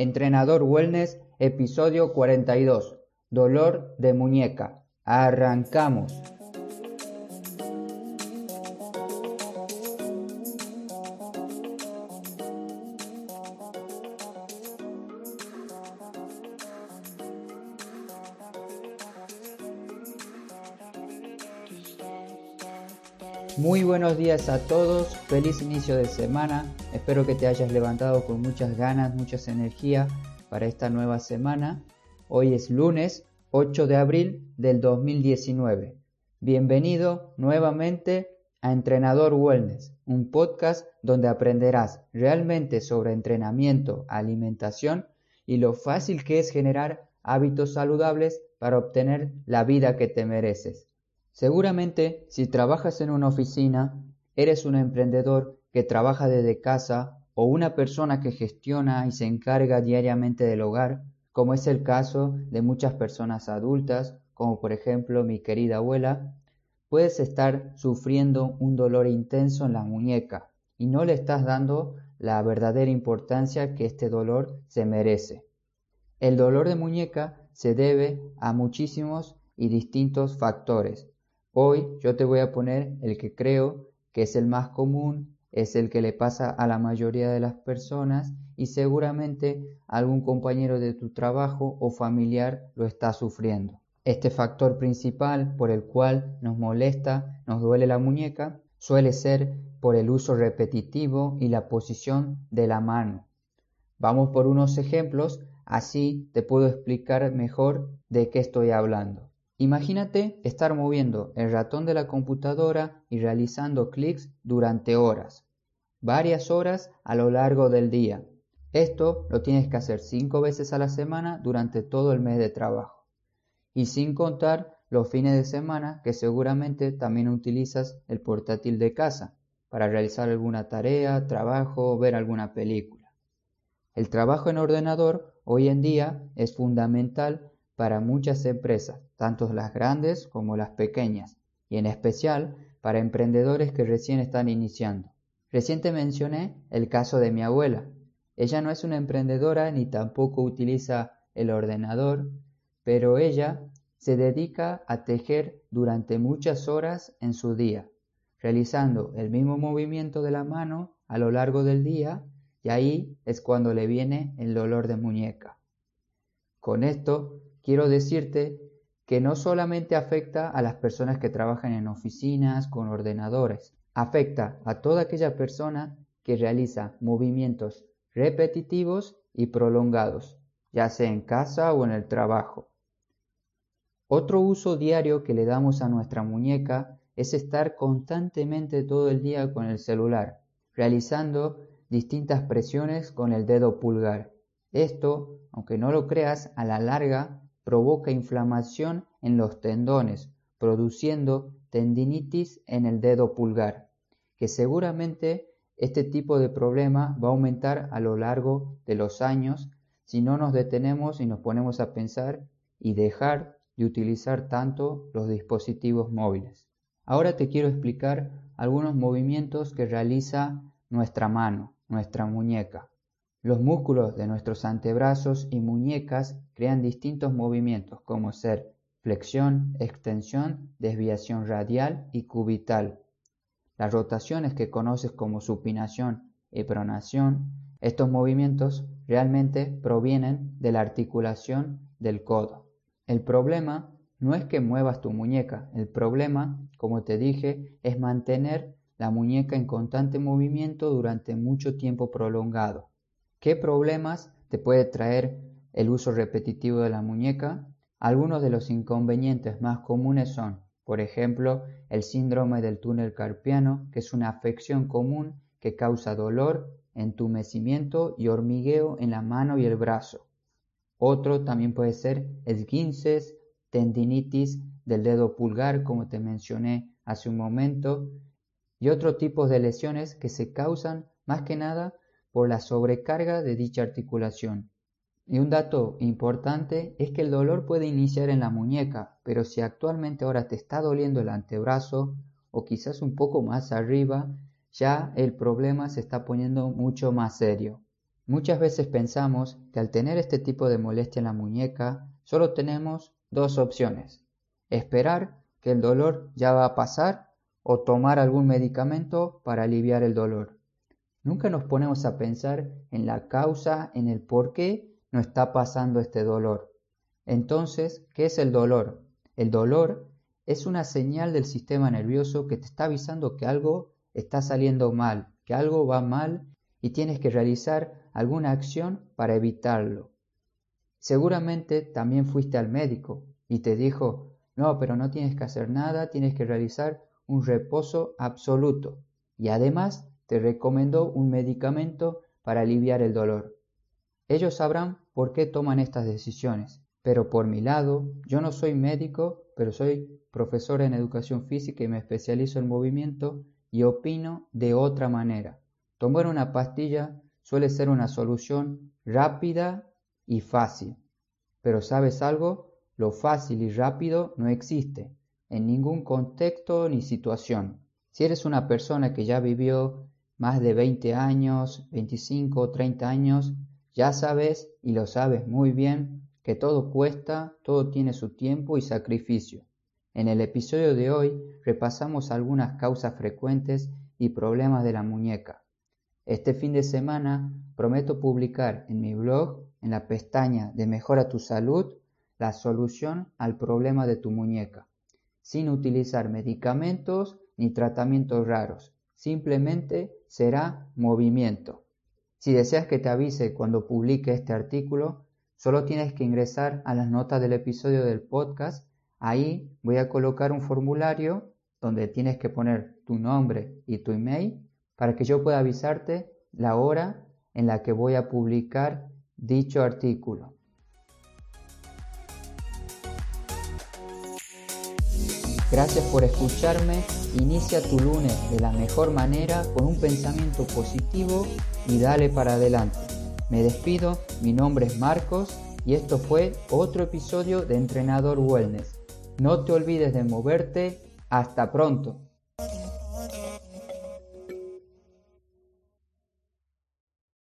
Entrenador Wellness, episodio 42. Dolor de muñeca. Arrancamos. Muy buenos días a todos, feliz inicio de semana, espero que te hayas levantado con muchas ganas, muchas energías para esta nueva semana. Hoy es lunes 8 de abril del 2019. Bienvenido nuevamente a Entrenador Wellness, un podcast donde aprenderás realmente sobre entrenamiento, alimentación y lo fácil que es generar hábitos saludables para obtener la vida que te mereces. Seguramente, si trabajas en una oficina, eres un emprendedor que trabaja desde casa o una persona que gestiona y se encarga diariamente del hogar, como es el caso de muchas personas adultas, como por ejemplo mi querida abuela, puedes estar sufriendo un dolor intenso en la muñeca y no le estás dando la verdadera importancia que este dolor se merece. El dolor de muñeca se debe a muchísimos y distintos factores, Hoy yo te voy a poner el que creo que es el más común, es el que le pasa a la mayoría de las personas y seguramente algún compañero de tu trabajo o familiar lo está sufriendo. Este factor principal por el cual nos molesta, nos duele la muñeca, suele ser por el uso repetitivo y la posición de la mano. Vamos por unos ejemplos, así te puedo explicar mejor de qué estoy hablando. Imagínate estar moviendo el ratón de la computadora y realizando clics durante horas, varias horas a lo largo del día. Esto lo tienes que hacer cinco veces a la semana durante todo el mes de trabajo. Y sin contar los fines de semana que seguramente también utilizas el portátil de casa para realizar alguna tarea, trabajo o ver alguna película. El trabajo en ordenador hoy en día es fundamental para muchas empresas, tanto las grandes como las pequeñas, y en especial para emprendedores que recién están iniciando. Reciente mencioné el caso de mi abuela. Ella no es una emprendedora ni tampoco utiliza el ordenador, pero ella se dedica a tejer durante muchas horas en su día, realizando el mismo movimiento de la mano a lo largo del día y ahí es cuando le viene el dolor de muñeca. Con esto quiero decirte que no solamente afecta a las personas que trabajan en oficinas con ordenadores, afecta a toda aquella persona que realiza movimientos repetitivos y prolongados, ya sea en casa o en el trabajo. Otro uso diario que le damos a nuestra muñeca es estar constantemente todo el día con el celular, realizando distintas presiones con el dedo pulgar. Esto, aunque no lo creas, a la larga provoca inflamación en los tendones, produciendo tendinitis en el dedo pulgar, que seguramente este tipo de problema va a aumentar a lo largo de los años si no nos detenemos y nos ponemos a pensar y dejar de utilizar tanto los dispositivos móviles. Ahora te quiero explicar algunos movimientos que realiza nuestra mano, nuestra muñeca. Los músculos de nuestros antebrazos y muñecas crean distintos movimientos como ser flexión, extensión, desviación radial y cubital. Las rotaciones que conoces como supinación y pronación, estos movimientos realmente provienen de la articulación del codo. El problema no es que muevas tu muñeca, el problema, como te dije, es mantener la muñeca en constante movimiento durante mucho tiempo prolongado. ¿Qué problemas te puede traer el uso repetitivo de la muñeca? Algunos de los inconvenientes más comunes son, por ejemplo, el síndrome del túnel carpiano, que es una afección común que causa dolor, entumecimiento y hormigueo en la mano y el brazo. Otro también puede ser esguinces, tendinitis del dedo pulgar, como te mencioné hace un momento, y otros tipos de lesiones que se causan más que nada por la sobrecarga de dicha articulación. Y un dato importante es que el dolor puede iniciar en la muñeca, pero si actualmente ahora te está doliendo el antebrazo o quizás un poco más arriba, ya el problema se está poniendo mucho más serio. Muchas veces pensamos que al tener este tipo de molestia en la muñeca, solo tenemos dos opciones. Esperar que el dolor ya va a pasar o tomar algún medicamento para aliviar el dolor. Nunca nos ponemos a pensar en la causa, en el por qué nos está pasando este dolor. Entonces, ¿qué es el dolor? El dolor es una señal del sistema nervioso que te está avisando que algo está saliendo mal, que algo va mal y tienes que realizar alguna acción para evitarlo. Seguramente también fuiste al médico y te dijo, no, pero no tienes que hacer nada, tienes que realizar un reposo absoluto y además te recomendó un medicamento para aliviar el dolor. Ellos sabrán por qué toman estas decisiones, pero por mi lado, yo no soy médico, pero soy profesor en educación física y me especializo en movimiento y opino de otra manera. Tomar una pastilla suele ser una solución rápida y fácil. Pero ¿sabes algo? Lo fácil y rápido no existe en ningún contexto ni situación. Si eres una persona que ya vivió más de 20 años, 25 o 30 años, ya sabes y lo sabes muy bien que todo cuesta, todo tiene su tiempo y sacrificio. En el episodio de hoy repasamos algunas causas frecuentes y problemas de la muñeca. Este fin de semana prometo publicar en mi blog, en la pestaña de Mejora tu salud, la solución al problema de tu muñeca, sin utilizar medicamentos ni tratamientos raros. Simplemente será movimiento. Si deseas que te avise cuando publique este artículo, solo tienes que ingresar a las notas del episodio del podcast. Ahí voy a colocar un formulario donde tienes que poner tu nombre y tu email para que yo pueda avisarte la hora en la que voy a publicar dicho artículo. Gracias por escucharme. Inicia tu lunes de la mejor manera con un pensamiento positivo y dale para adelante. Me despido, mi nombre es Marcos y esto fue otro episodio de Entrenador Wellness. No te olvides de moverte. Hasta pronto.